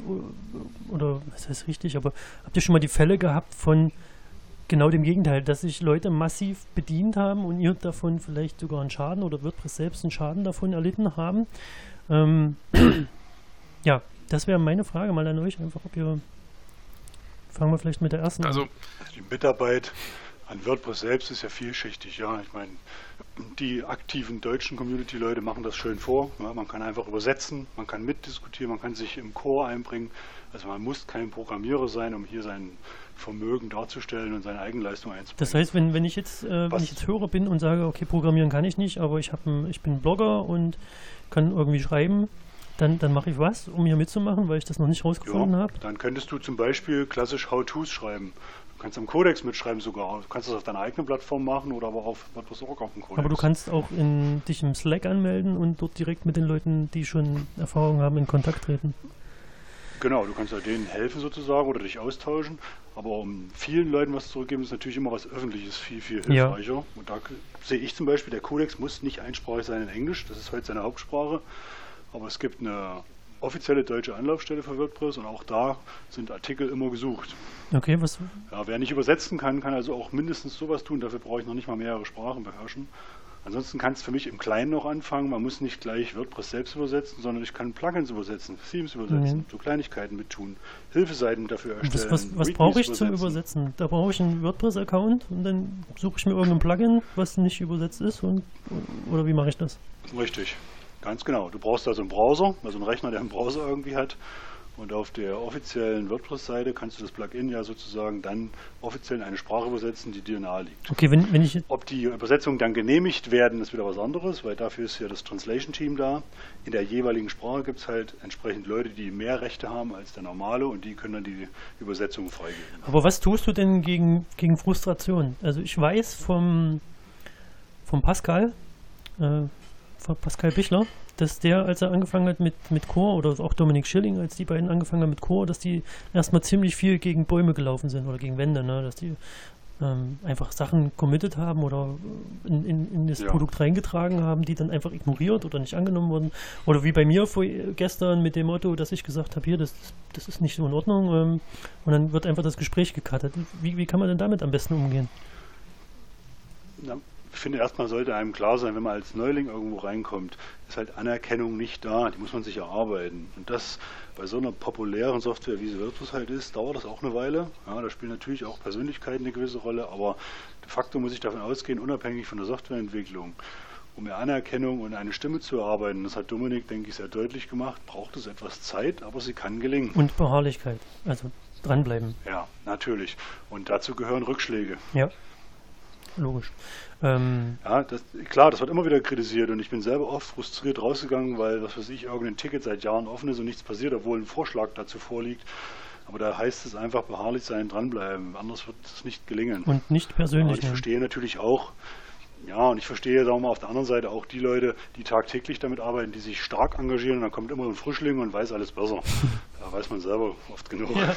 oder was heißt richtig, aber habt ihr schon mal die Fälle gehabt von genau dem Gegenteil, dass sich Leute massiv bedient haben und ihr davon vielleicht sogar einen Schaden oder WordPress selbst einen Schaden davon erlitten haben. Ähm, ja, das wäre meine Frage mal an euch, einfach ob ihr fangen wir vielleicht mit der ersten also, an. Also die Mitarbeit an WordPress selbst ist ja vielschichtig, ja. Ich meine, die aktiven deutschen Community-Leute machen das schön vor. Ja, man kann einfach übersetzen, man kann mitdiskutieren, man kann sich im Core einbringen. Also man muss kein Programmierer sein, um hier sein Vermögen darzustellen und seine Eigenleistung einzubringen. Das heißt, wenn, wenn ich jetzt, äh, wenn ich jetzt Hörer bin und sage, okay, programmieren kann ich nicht, aber ich, ein, ich bin Blogger und kann irgendwie schreiben, dann, dann mache ich was, um hier mitzumachen, weil ich das noch nicht rausgefunden ja, habe. Dann könntest du zum Beispiel klassisch How-Tos schreiben. Du kannst am Codex mitschreiben sogar. Du kannst das auf deiner eigenen Plattform machen oder aber auf WordPress.org auf dem Codex. Aber du kannst auch in, dich im Slack anmelden und dort direkt mit den Leuten, die schon Erfahrung haben, in Kontakt treten. Genau, du kannst ja denen helfen sozusagen oder dich austauschen. Aber um vielen Leuten was zurückgeben, ist natürlich immer was Öffentliches viel, viel hilfreicher. Ja. Und da sehe ich zum Beispiel, der Codex muss nicht einsprachig sein in Englisch, das ist heute seine Hauptsprache. Aber es gibt eine offizielle deutsche Anlaufstelle für WordPress und auch da sind Artikel immer gesucht. Okay, was? Ja, wer nicht übersetzen kann, kann also auch mindestens sowas tun. Dafür brauche ich noch nicht mal mehrere Sprachen beherrschen. Ansonsten kann es für mich im Kleinen noch anfangen. Man muss nicht gleich WordPress selbst übersetzen, sondern ich kann Plugins übersetzen, Themes übersetzen, mhm. so Kleinigkeiten mit tun, Hilfeseiten dafür erstellen. Was, was, was brauche ich übersetzen. zum Übersetzen? Da brauche ich einen WordPress-Account und dann suche ich mir irgendein Plugin, was nicht übersetzt ist und oder wie mache ich das? Richtig, ganz genau. Du brauchst also einen Browser, also einen Rechner, der einen Browser irgendwie hat und auf der offiziellen WordPress-Seite kannst du das Plugin ja sozusagen dann offiziell in eine Sprache übersetzen, die dir nahe liegt. Okay, wenn, wenn ich. Ob die Übersetzungen dann genehmigt werden, ist wieder was anderes, weil dafür ist ja das Translation-Team da. In der jeweiligen Sprache gibt es halt entsprechend Leute, die mehr Rechte haben als der normale und die können dann die Übersetzung freigeben. Aber was tust du denn gegen, gegen Frustration? Also ich weiß vom, vom Pascal, äh, von Pascal Bichler, dass der, als er angefangen hat mit, mit Chor, oder auch Dominik Schilling, als die beiden angefangen haben mit Chor, dass die erstmal ziemlich viel gegen Bäume gelaufen sind oder gegen Wände, ne? dass die ähm, einfach Sachen committed haben oder in, in, in das Ja. Produkt reingetragen haben, die dann einfach ignoriert oder nicht angenommen wurden. Oder wie bei mir vor, gestern mit dem Motto, dass ich gesagt habe, hier, das, das ist nicht so in Ordnung. Ähm, und dann wird einfach das Gespräch gecuttet. Wie, wie kann man denn damit am besten umgehen? Ich finde, erstmal sollte einem klar sein, wenn man als Neuling irgendwo reinkommt, ist halt Anerkennung nicht da. Die muss man sich erarbeiten. Und das bei so einer populären Software, wie sie Virtus halt ist, dauert das auch eine Weile. Ja, da spielen natürlich auch Persönlichkeiten eine gewisse Rolle, aber de facto muss ich davon ausgehen, unabhängig von der Softwareentwicklung, um mir Anerkennung und eine Stimme zu erarbeiten, das hat Dominik, denke ich, sehr deutlich gemacht, braucht es etwas Zeit, aber sie kann gelingen. Und Beharrlichkeit. Also dranbleiben. Ja, natürlich. Und dazu gehören Rückschläge. Ja. Logisch. Ähm, Ja, das, klar, das wird immer wieder kritisiert und ich bin selber oft frustriert rausgegangen, weil, was weiß ich, irgendein Ticket seit Jahren offen ist und nichts passiert, obwohl ein Vorschlag dazu vorliegt. Aber da heißt es einfach beharrlich sein, dranbleiben, anders wird es nicht gelingen. und nicht Aber persönlich ich nehmen. verstehe natürlich auch, ja, und ich verstehe, sagen wir mal, auf der anderen Seite auch die Leute, die tagtäglich damit arbeiten, die sich stark engagieren und dann kommt immer ein Frischling und weiß alles besser. Da weiß man selber oft genug. Ja,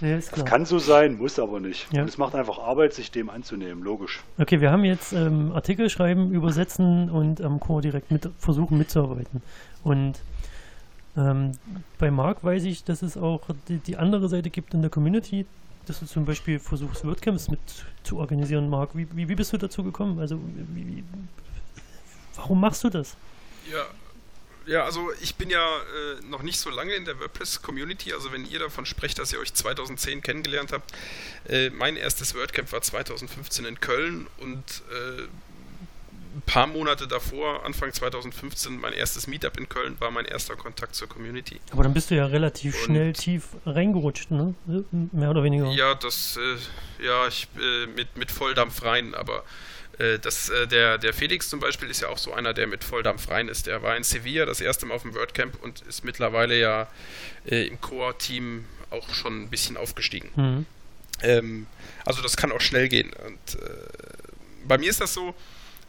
ja, Das kann so sein, muss aber nicht. Ja. Und es macht einfach Arbeit, sich dem anzunehmen, logisch. Okay, wir haben jetzt ähm, Artikel schreiben, übersetzen und am Core direkt mit, versuchen mitzuarbeiten. Und ähm, bei Marc weiß ich, dass es auch die, die andere Seite gibt in der Community, dass du zum Beispiel versuchst, WordCamps mit zu organisieren, Marc. Wie, wie, wie bist du dazu gekommen? Also, wie, wie, warum machst du das? Ja, ja, also ich bin ja äh, noch nicht so lange in der WordPress-Community. Also wenn ihr davon sprecht, dass ihr euch 2010 kennengelernt habt, äh, mein erstes WordCamp war 2015 in Köln und äh, ein paar Monate davor, Anfang 2015, mein erstes Meetup in Köln war mein erster Kontakt zur Community. Aber dann bist du ja relativ Und- schnell tief reingerutscht, ne? Mehr oder weniger. Ja, das, äh, ja, ich äh, mit, mit Volldampf rein, aber äh, das, äh, der, der Felix zum Beispiel ist ja auch so einer, der mit Volldampf rein ist. Der war in Sevilla das erste Mal auf dem WordCamp und ist mittlerweile ja äh, im Core-Team auch schon ein bisschen aufgestiegen. Mhm. Ähm, also das kann auch schnell gehen. Und äh, bei mir ist das so,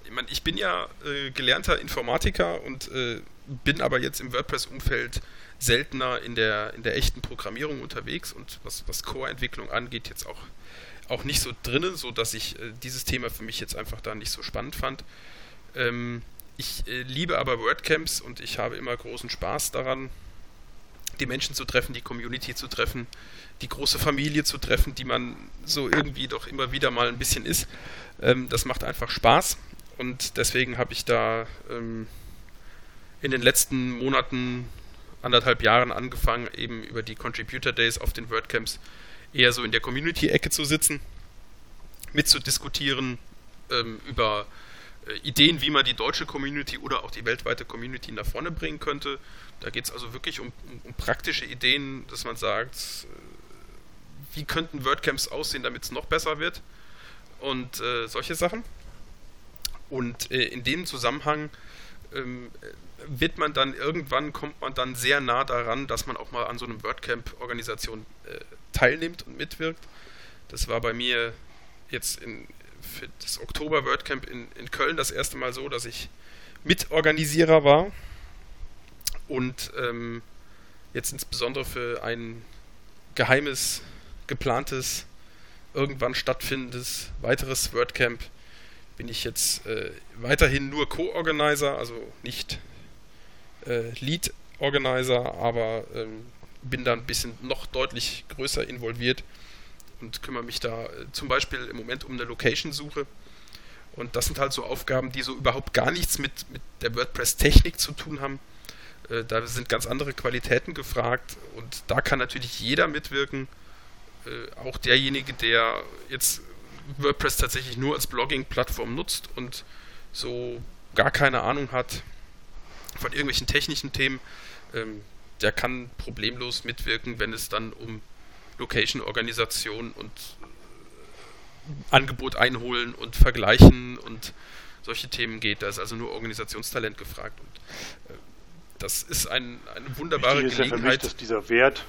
ich, mein, ich bin ja äh, gelernter Informatiker und äh, bin aber jetzt im WordPress-Umfeld seltener in der, in der echten Programmierung unterwegs und was, was Core-Entwicklung angeht, jetzt auch, auch nicht so drinnen, so dass ich äh, dieses Thema für mich jetzt einfach da nicht so spannend fand. Ähm, ich äh, liebe aber WordCamps und ich habe immer großen Spaß daran, die Menschen zu treffen, die Community zu treffen, die große Familie zu treffen, die man so irgendwie doch immer wieder mal ein bisschen ist. Ähm, das macht einfach Spaß und deswegen habe ich da ähm, in den letzten Monaten, anderthalb Jahren angefangen, eben über die Contributor Days auf den WordCamps eher so in der Community-Ecke zu sitzen, mitzudiskutieren ähm, über äh, Ideen, wie man die deutsche Community oder auch die weltweite Community nach vorne bringen könnte. Da geht es also wirklich um, um, um praktische Ideen, dass man sagt, äh, wie könnten WordCamps aussehen, damit es noch besser wird und äh, solche Sachen. Und äh, in dem Zusammenhang ähm, wird man dann irgendwann, kommt man dann sehr nah daran, dass man auch mal an so einem WordCamp-Organisation äh, teilnimmt und mitwirkt. Das war bei mir jetzt in, für das Oktober WordCamp in, in Köln das erste Mal so, dass ich Mitorganisierer war und ähm, jetzt insbesondere für ein geheimes, geplantes, irgendwann stattfindendes weiteres WordCamp bin ich jetzt äh, weiterhin nur Co-Organizer, also nicht äh, Lead-Organizer, aber ähm, bin da ein bisschen noch deutlich größer involviert und kümmere mich da äh, zum Beispiel im Moment um eine Location-Suche. Und das sind halt so Aufgaben, die so überhaupt gar nichts mit, mit der WordPress-Technik zu tun haben. Äh, da sind ganz andere Qualitäten gefragt und da kann natürlich jeder mitwirken. Äh, auch derjenige, der jetzt WordPress tatsächlich nur als Blogging-Plattform nutzt und so gar keine Ahnung hat von irgendwelchen technischen Themen, ähm, der kann problemlos mitwirken, wenn es dann um Location-Organisation und äh, Angebot einholen und vergleichen und solche Themen geht. Da ist also nur Organisationstalent gefragt. Und äh, das ist ein, eine wunderbare Wichtig ist ja für mich, Gelegenheit. dass dieser Wert,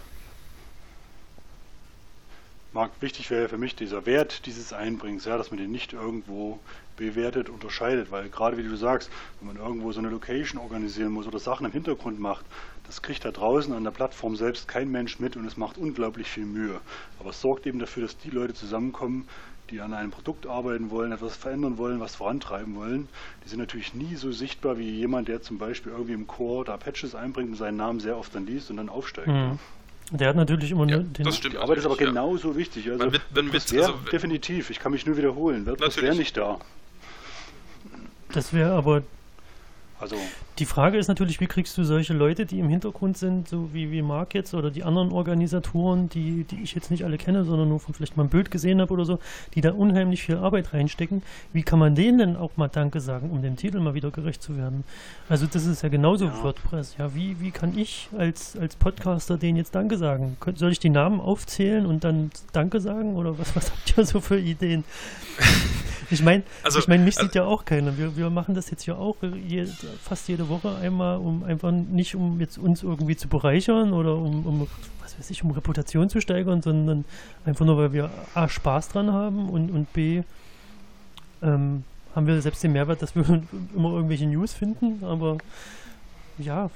Marc, wichtig wäre für mich dieser Wert dieses Einbringens, ja, dass man den nicht irgendwo bewertet, unterscheidet, weil gerade wie du sagst, wenn man irgendwo so eine Location organisieren muss oder Sachen im Hintergrund macht, das kriegt da draußen an der Plattform selbst kein Mensch mit und es macht unglaublich viel Mühe. Aber es sorgt eben dafür, dass die Leute zusammenkommen, die an einem Produkt arbeiten wollen, etwas verändern wollen, was vorantreiben wollen, die sind natürlich nie so sichtbar wie jemand, der zum Beispiel irgendwie im Core da Patches einbringt und seinen Namen sehr oft dann liest und dann aufsteigt. Mhm. Der hat natürlich immer ja, den. Das stimmt. Die Arbeit ist aber genauso ja. wichtig. Also, wird, wird, wär, also, definitiv, ich kann mich nur wiederholen. Wird wäre nicht da. Das wäre aber also die Frage ist natürlich, wie kriegst du solche Leute, die im Hintergrund sind, so wie, wie Marc jetzt oder die anderen Organisatoren, die, die ich jetzt nicht alle kenne, sondern nur von vielleicht mal ein Bild gesehen habe oder so, die da unheimlich viel Arbeit reinstecken. Wie kann man denen denn auch mal Danke sagen, um dem Titel mal wieder gerecht zu werden? Also das ist ja genauso ja. WordPress. Ja, wie, wie kann ich als, als Podcaster denen jetzt Danke sagen? Soll ich die Namen aufzählen und dann Danke sagen oder was, was habt ihr so für Ideen? Ich meine, also, ich mein, mich also, sieht ja auch keiner. Wir, wir machen das jetzt ja auch je, fast jede Woche einmal, um einfach nicht um jetzt uns irgendwie zu bereichern oder um, um was weiß ich, um Reputation zu steigern, sondern einfach nur, weil wir A, Spaß dran haben und, und B, ähm, haben wir selbst den Mehrwert, dass wir immer irgendwelche News finden, aber ja,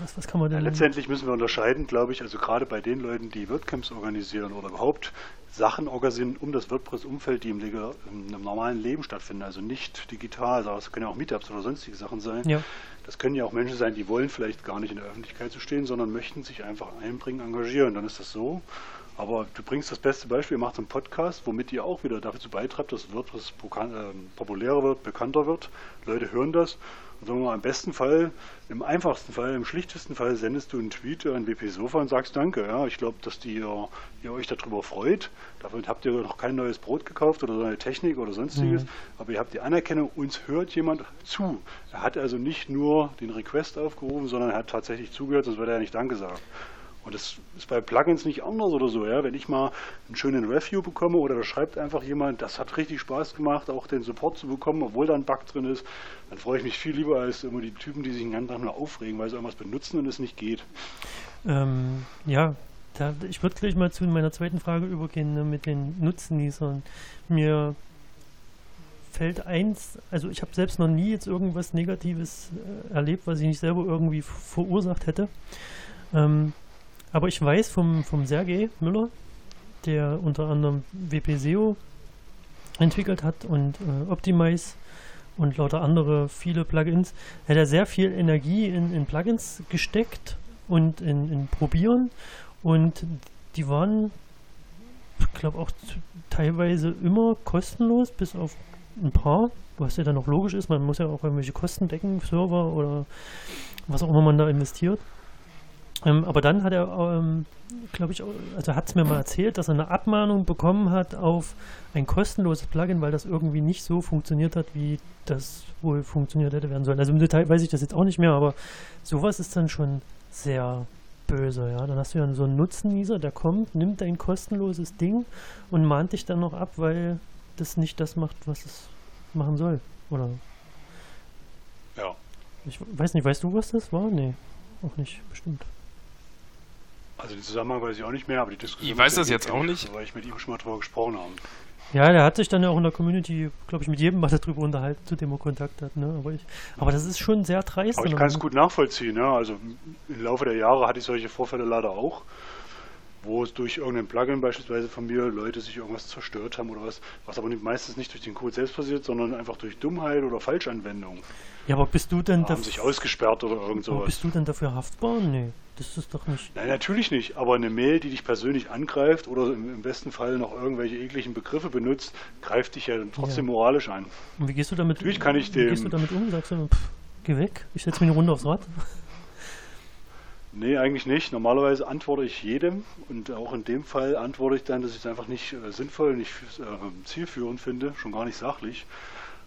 was, was, kann man denn? Ja, letztendlich müssen wir unterscheiden, glaube ich, also gerade bei den Leuten, die WordCamps organisieren oder überhaupt Sachen organisieren um das WordPress-Umfeld, die im, im, normalen Leben stattfinden, also nicht digital. Also das können ja auch Meetups oder sonstige Sachen sein. Ja. Das können ja auch Menschen sein, die wollen vielleicht gar nicht in der Öffentlichkeit zu stehen, sondern möchten sich einfach einbringen, engagieren. Dann ist das so. Aber du bringst das beste Beispiel, ihr macht einen Podcast, womit ihr auch wieder dazu beitreibt, dass WordPress äh, populärer wird, bekannter wird. Leute hören das sagen wir mal, im besten Fall, im einfachsten Fall, im schlichtesten Fall sendest du einen Tweet an WP Sofa und sagst Danke. Ja, ich glaube, dass die, ihr euch darüber freut. Dafür habt ihr noch kein neues Brot gekauft oder so eine Technik oder sonstiges. Mhm. Aber ihr habt die Anerkennung, uns hört jemand zu. Er hat also nicht nur den Request aufgerufen, sondern er hat tatsächlich zugehört, sonst würde er ja nicht Danke sagen. Und das ist bei Plugins nicht anders oder so. Ja? Wenn ich mal einen schönen Review bekomme oder da schreibt einfach jemand, das hat richtig Spaß gemacht, auch den Support zu bekommen, obwohl da ein Bug drin ist, dann freue ich mich viel lieber als immer die Typen, die sich den ganzen Tag nur aufregen, weil sie irgendwas benutzen und es nicht geht. Ähm, ja, da, ich würde gleich mal zu meiner zweiten Frage übergehen ne, mit den Nutznießern. Mir fällt eins, also ich habe selbst noch nie jetzt irgendwas Negatives äh, erlebt, was ich nicht selber irgendwie verursacht hätte. Ähm, aber ich weiß vom, vom Sergej Müller, der unter anderem WP-SEO entwickelt hat und äh, Optimize und lauter andere viele Plugins, hat er sehr viel Energie in, in Plugins gesteckt und in, in Probieren und die waren, ich glaube auch teilweise immer kostenlos, bis auf ein paar, was ja dann auch logisch ist, man muss ja auch irgendwelche Kosten decken, Server oder was auch immer man da investiert. Ähm, aber dann hat er, ähm, glaube ich, also hat es mir mal erzählt, dass er eine Abmahnung bekommen hat auf ein kostenloses Plugin, weil das irgendwie nicht so funktioniert hat, wie das wohl funktioniert hätte werden sollen. Also im Detail weiß ich das jetzt auch nicht mehr, aber sowas ist dann schon sehr böse, ja. Dann hast du ja so einen Nutzennieser, der kommt, nimmt dein kostenloses Ding und mahnt dich dann noch ab, weil das nicht das macht, was es machen soll, oder? Ja. Ich weiß nicht, weißt du, was das war? Nee, auch nicht, bestimmt. Also den Zusammenhang weiß ich auch nicht mehr, aber die Diskussion. Ich weiß das jetzt auch nicht. Weil ich mit ihm schon mal drüber gesprochen habe. Ja, der hat sich dann ja auch in der Community, glaube ich, mit jedem mal darüber unterhalten, zu dem er Kontakt hat. Ne? Aber, ich, aber das ist schon sehr dreist. Aber ich kann es gut nachvollziehen. Ja? Also im Laufe der Jahre hatte ich solche Vorfälle leider auch, wo es durch irgendein Plugin beispielsweise von mir Leute sich irgendwas zerstört haben oder was, was aber meistens nicht durch den Code selbst passiert, sondern einfach durch Dummheit oder Falschanwendung. Ja, aber bist du denn da haben sich ausgesperrt oder irgend sowas. Bist du denn dafür haftbar? Nee. Das ist doch nicht. Nein, natürlich nicht. Aber eine Mail, die dich persönlich angreift oder im, besten Fall noch irgendwelche ekligen Begriffe benutzt, greift dich ja trotzdem ja. moralisch an. Und wie gehst du damit, natürlich kann ich dem, wie gehst du damit um? Sagst du, pff, geh weg, ich setze mir eine Runde aufs Rad? Nee, eigentlich nicht. Normalerweise antworte ich jedem und auch in dem Fall antworte ich dann, dass ich es einfach nicht äh, sinnvoll, nicht äh, zielführend finde, schon gar nicht sachlich.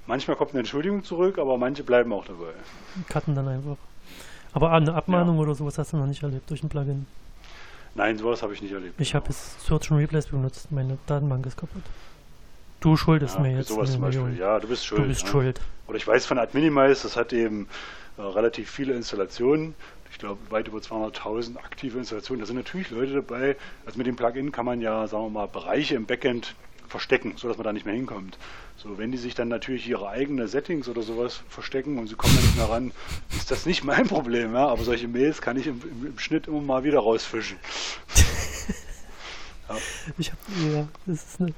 Manchmal kommt eine Entschuldigung zurück, aber manche bleiben auch dabei. Cutten dann einfach. Aber eine Abmahnung ja. oder sowas hast du noch nicht erlebt durch ein Plugin? Nein, sowas habe ich nicht erlebt. Ich habe es Search and Replace benutzt. Meine Datenbank ist kaputt. Du schuldest ja, mir jetzt. Sowas zum Beispiel. Ja, du bist schuld. Du bist ja. schuld. Oder ich weiß von Adminimize, das hat eben äh, relativ viele Installationen. Ich glaube, weit über 200.000 aktive Installationen. Da sind natürlich Leute dabei. Also mit dem Plugin kann man ja, sagen wir mal, Bereiche im Backend verstecken, sodass man da nicht mehr hinkommt. So, wenn die sich dann natürlich ihre eigenen Settings oder sowas verstecken und sie kommen da nicht mehr ran, ist das nicht mein Problem, ja. Aber solche Mails kann ich im, im, im Schnitt immer mal wieder rausfischen. ja. Ich habe ja, das ist eine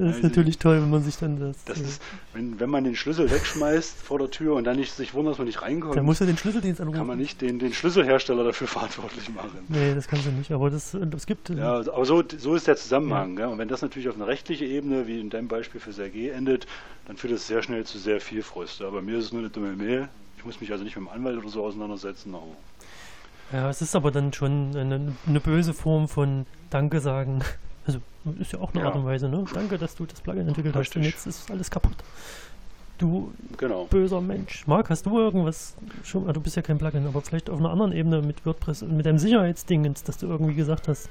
Das ist also, natürlich toll, wenn man sich dann das. das ist, wenn, wenn man den Schlüssel wegschmeißt vor der Tür und dann nicht sich wundert, dass man nicht reinkommt. Dann muss er den Schlüsseldienst anrufen. Kann man nicht den, den Schlüsselhersteller dafür verantwortlich machen. Nee, das kannst du nicht, aber das, das gibt. Ja, aber so, so ist der Zusammenhang. Ja. Ja. Und wenn das natürlich auf einer rechtlichen Ebene, wie in deinem Beispiel für Sergei, endet, dann führt es sehr schnell zu sehr viel Frust. Aber mir ist es nur eine dumme Mail. Ich muss mich also nicht mit dem Anwalt oder so auseinandersetzen. Aber ja, es ist aber dann schon eine, eine böse Form von Danke sagen. Also ist ja auch eine ja. Art und Weise, ne? Danke, dass du das Plugin entwickelt Richtig. hast und jetzt ist alles kaputt. Du genau. böser Mensch. Marc, hast du irgendwas schon, ah, du bist ja kein Plugin, aber vielleicht auf einer anderen Ebene mit WordPress, mit deinem Sicherheitsdingens, dass du irgendwie gesagt hast,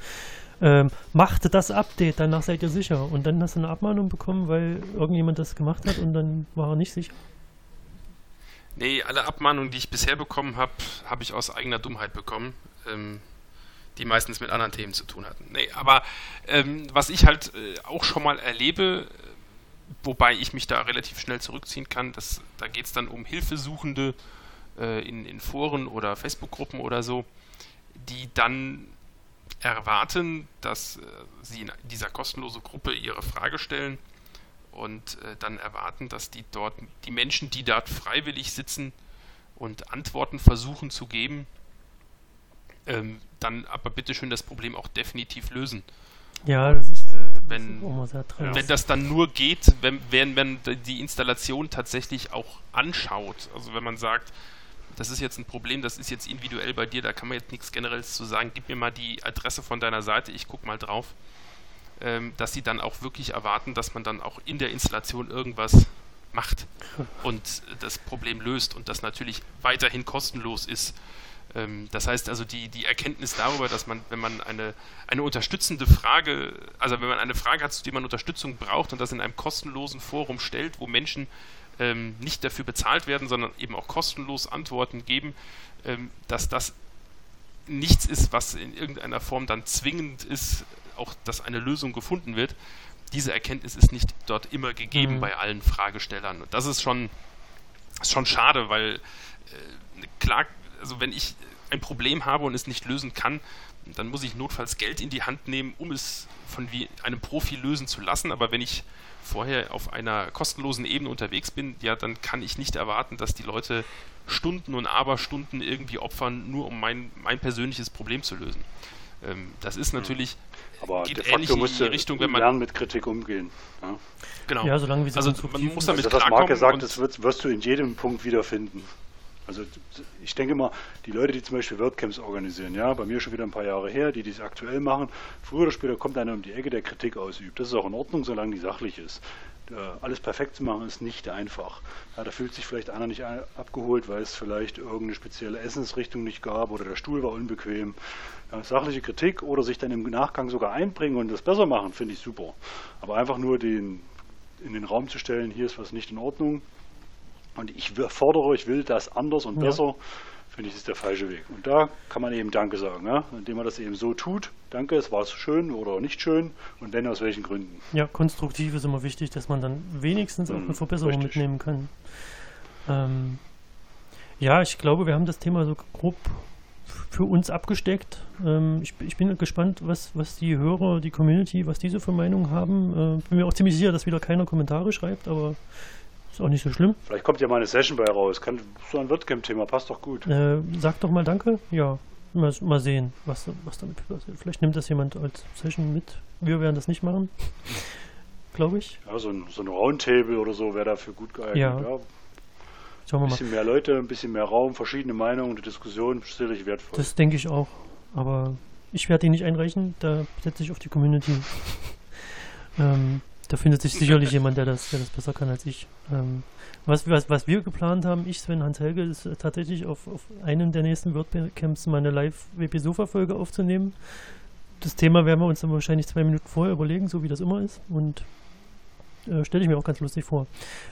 ähm, machte das Update, danach seid ihr sicher. Und dann hast du eine Abmahnung bekommen, weil irgendjemand das gemacht hat und dann war er nicht sicher. Nee, alle Abmahnungen, die ich bisher bekommen habe, habe ich aus eigener Dummheit bekommen. Ähm, die meistens mit anderen Themen zu tun hatten. Nee, aber ähm, was ich halt äh, auch schon mal erlebe, wobei ich mich da relativ schnell zurückziehen kann, das, da geht es dann um Hilfesuchende äh, in, in Foren oder Facebook-Gruppen oder so, die dann erwarten, dass äh, sie in dieser kostenlosen Gruppe ihre Frage stellen und äh, dann erwarten, dass die dort, die Menschen, die dort freiwillig sitzen und Antworten versuchen zu geben, ähm, dann aber bitteschön das Problem auch definitiv lösen. Ja, das ist, äh, wenn, das ist wenn das dann nur geht, wenn, wenn man die Installation tatsächlich auch anschaut, also wenn man sagt, das ist jetzt ein Problem, das ist jetzt individuell bei dir, da kann man jetzt nichts Generelles zu sagen, gib mir mal die Adresse von deiner Seite, ich guck mal drauf ähm, dass sie dann auch wirklich erwarten, dass man dann auch in der Installation irgendwas macht und das Problem löst und das natürlich weiterhin kostenlos ist. Ähm, das heißt also die, die Erkenntnis darüber, dass man, wenn man eine, eine unterstützende Frage, also wenn man eine Frage hat, zu der man Unterstützung braucht und das in einem kostenlosen Forum stellt, wo Menschen ähm, nicht dafür bezahlt werden, sondern eben auch kostenlos Antworten geben, ähm, dass das nichts ist, was in irgendeiner Form dann zwingend ist, auch, dass eine Lösung gefunden wird. Diese Erkenntnis ist nicht dort immer gegeben mhm. bei allen Fragestellern. Und das ist schon, ist schon schade, weil äh, klar, also wenn ich ein Problem habe und es nicht lösen kann, dann muss ich notfalls Geld in die Hand nehmen, um es von wie einem Profi lösen zu lassen. Aber wenn ich vorher auf einer kostenlosen Ebene unterwegs bin, ja, dann kann ich nicht erwarten, dass die Leute Stunden und Aberstunden irgendwie opfern, nur um mein, mein persönliches Problem zu lösen. Ähm, das ist mhm. natürlich aber geht de facto musst du Richtung, wenn man lernen mit Kritik umgehen. Ja? Genau. Ja, solange wie also man muss damit also, was Marke sagt, das wirst, wirst, du in jedem Punkt wiederfinden. Also ich denke mal, die Leute, die zum Beispiel WordCamps organisieren, ja, bei mir schon wieder ein paar Jahre her, die dies aktuell machen, früher oder später kommt einer um die Ecke, der Kritik ausübt. Das ist auch in Ordnung, solange die sachlich ist. Äh, alles perfekt zu machen ist nicht einfach. Ja, da fühlt sich vielleicht einer nicht abgeholt, weil es vielleicht irgendeine spezielle Essensrichtung nicht gab oder der Stuhl war unbequem ja, sachliche Kritik oder sich dann im Nachgang sogar einbringen und das besser machen, finde ich super. Aber einfach nur den, in den Raum zu stellen, hier ist was nicht in Ordnung und ich fordere, ich will das anders und ja. besser, finde ich, ist der falsche Weg. Und da kann man eben Danke sagen, ja? indem man das eben so tut. Danke, es war schön oder nicht schön und wenn aus welchen Gründen. Ja, konstruktiv ist immer wichtig, dass man dann wenigstens auch eine hm, Verbesserung Richtig. mitnehmen kann. Ähm, ja, ich glaube, wir haben das Thema so grob für uns abgesteckt. Ähm, ich, ich, bin gespannt, was, was die Hörer, die Community, was diese für Meinung haben. Äh, bin mir auch ziemlich sicher, dass wieder keiner Kommentare schreibt, aber ist auch nicht so schlimm. Vielleicht kommt ja mal eine Session bei raus. Kann, so ein WordCamp-Thema passt doch gut. Äh, sag doch mal Danke. Ja, mal, mal sehen, was, was damit passiert. Vielleicht nimmt das jemand als Session mit. Wir werden das nicht machen, glaube ich. Ja, so ein, so ein Roundtable oder so wäre dafür gut geeignet. Ja. ja. Schauen wir ein bisschen mehr Leute, ein bisschen mehr Raum, verschiedene Meinungen, die Diskussion sicherlich wertvoll. Das denke ich auch. Aber ich werde ihn nicht einreichen, da setze ich auf die Community. ähm, da findet sich sicherlich jemand, der das, der das besser kann als ich. Ähm, was, was, was wir geplant haben, ich, Sven, Hans-Helge, ist tatsächlich auf, auf einem der nächsten WordCamps meine Live-WP-Sofa-Folge aufzunehmen. Das Thema werden wir uns dann wahrscheinlich zwei Minuten vorher überlegen, so wie das immer ist. Und äh, stelle ich mir auch ganz lustig vor.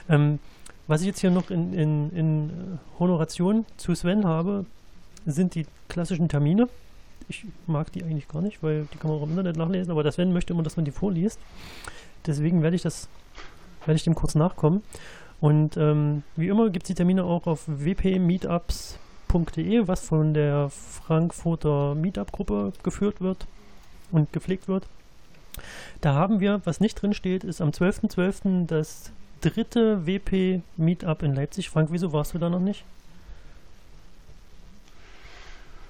Ähm, was ich jetzt hier noch in, in, in äh, Honoration zu Sven habe, sind die klassischen Termine. Ich mag die eigentlich gar nicht, weil die kann man auch im Internet nachlesen, aber der Sven möchte immer, dass man die vorliest. Deswegen werde ich das, werde ich dem kurz nachkommen. Und ähm, wie immer gibt es die Termine auch auf wpmeetups.de, was von der Frankfurter Meetup-Gruppe geführt wird und gepflegt wird. Da haben wir, was nicht drin steht, ist am 12.12. das dritte WP Meetup in Leipzig. Frank, wieso warst du da noch nicht?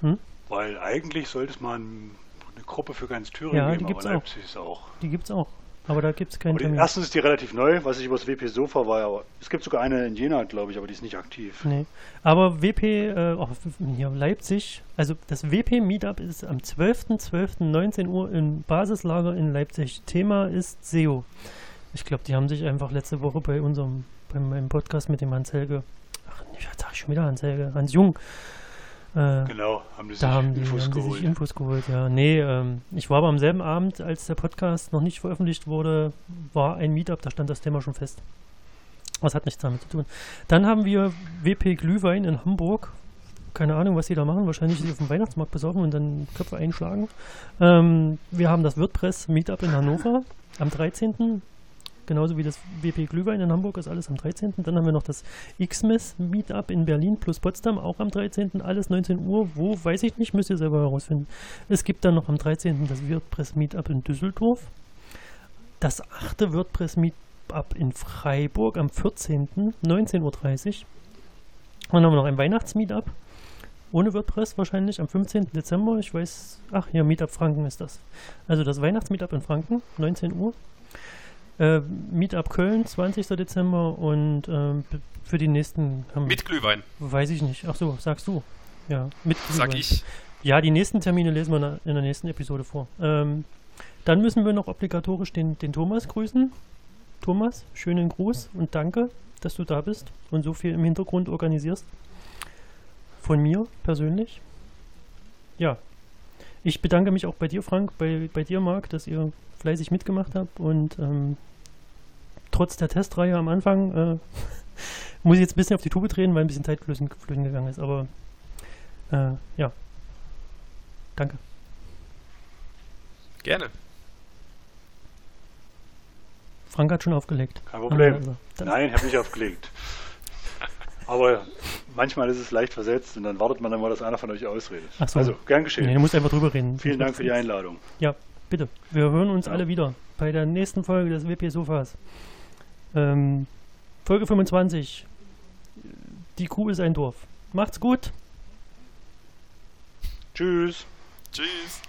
Hm? Weil eigentlich sollte es mal ein, eine Gruppe für ganz Thüringen ja, geben, die gibt's aber auch. Leipzig ist auch. Die gibt es auch. Aber da gibt es keinen Termin. Erstens ist die relativ neu, was ich über das WP Sofa war, aber es gibt sogar eine in Jena, glaube ich, aber die ist nicht aktiv. Nee. Aber WP, äh, oh, hier Leipzig, also das WP Meetup ist am 12.12.19 Uhr im Basislager in Leipzig. Thema ist SEO. Ich glaube, die haben sich einfach letzte Woche bei unserem, bei meinem Podcast mit dem Hans Helge, ach, jetzt sag ich schon wieder Hans Helge, Hans Jung, äh, genau, haben die sich da haben die, Infos haben geholt. sich Infos geholt, ja. Nee, ähm, ich war aber am selben Abend, als der Podcast noch nicht veröffentlicht wurde, war ein Meetup, da stand das Thema schon fest. Was hat nichts damit zu tun. Dann haben wir WP Glühwein in Hamburg. Keine Ahnung, was sie da machen. Wahrscheinlich sie auf dem Weihnachtsmarkt besorgen und dann Köpfe einschlagen. Ähm, wir haben das WordPress Meetup in Hannover am 13 genauso wie das WP Glühwein in Hamburg ist alles am 13. Dann haben wir noch das Xmas Meetup in Berlin plus Potsdam, auch am 13. Alles 19 Uhr. Wo, weiß ich nicht, müsst ihr selber herausfinden. Es gibt dann noch am 13. das WordPress Meetup in Düsseldorf. Das achte WordPress Meetup in Freiburg am 14. 19.30 Uhr. Dann haben wir noch ein Weihnachtsmeetup. Ohne WordPress wahrscheinlich am 15. Dezember. Ich weiß, ach ja, Meetup Franken ist das. Also das Weihnachtsmeetup in Franken, 19 Uhr. Äh, Meetup Köln, 20. Dezember und ähm, für die nächsten haben Mit Glühwein. Weiß ich nicht. Ach so, sagst du. Ja, mit Sag ich. Ja, die nächsten Termine lesen wir in der nächsten Episode vor. Ähm, dann müssen wir noch obligatorisch den, den Thomas grüßen. Thomas, schönen Gruß und danke, dass du da bist und so viel im Hintergrund organisierst. Von mir persönlich. Ja. Ich bedanke mich auch bei dir, Frank, bei, bei dir, Marc, dass ihr fleißig mitgemacht habt und ähm, trotz der Testreihe am Anfang äh, muss ich jetzt ein bisschen auf die Tube drehen, weil ein bisschen Zeit flöten, flöten gegangen ist. Aber äh, ja. Danke. Gerne. Frank hat schon aufgelegt. Kein Problem. Also, Nein, ich habe nicht aufgelegt. Aber manchmal ist es leicht versetzt und dann wartet man dann mal, dass einer von euch ausredet. Ach so. Also, gern geschehen. Nee, du musst einfach drüber reden. Vielen Dank für die Einladung. Ja, bitte. Wir hören uns ja. alle wieder bei der nächsten Folge des WP Sofas. Ähm, Folge 25. Die Kuh ist ein Dorf. Macht's gut. Tschüss. Tschüss.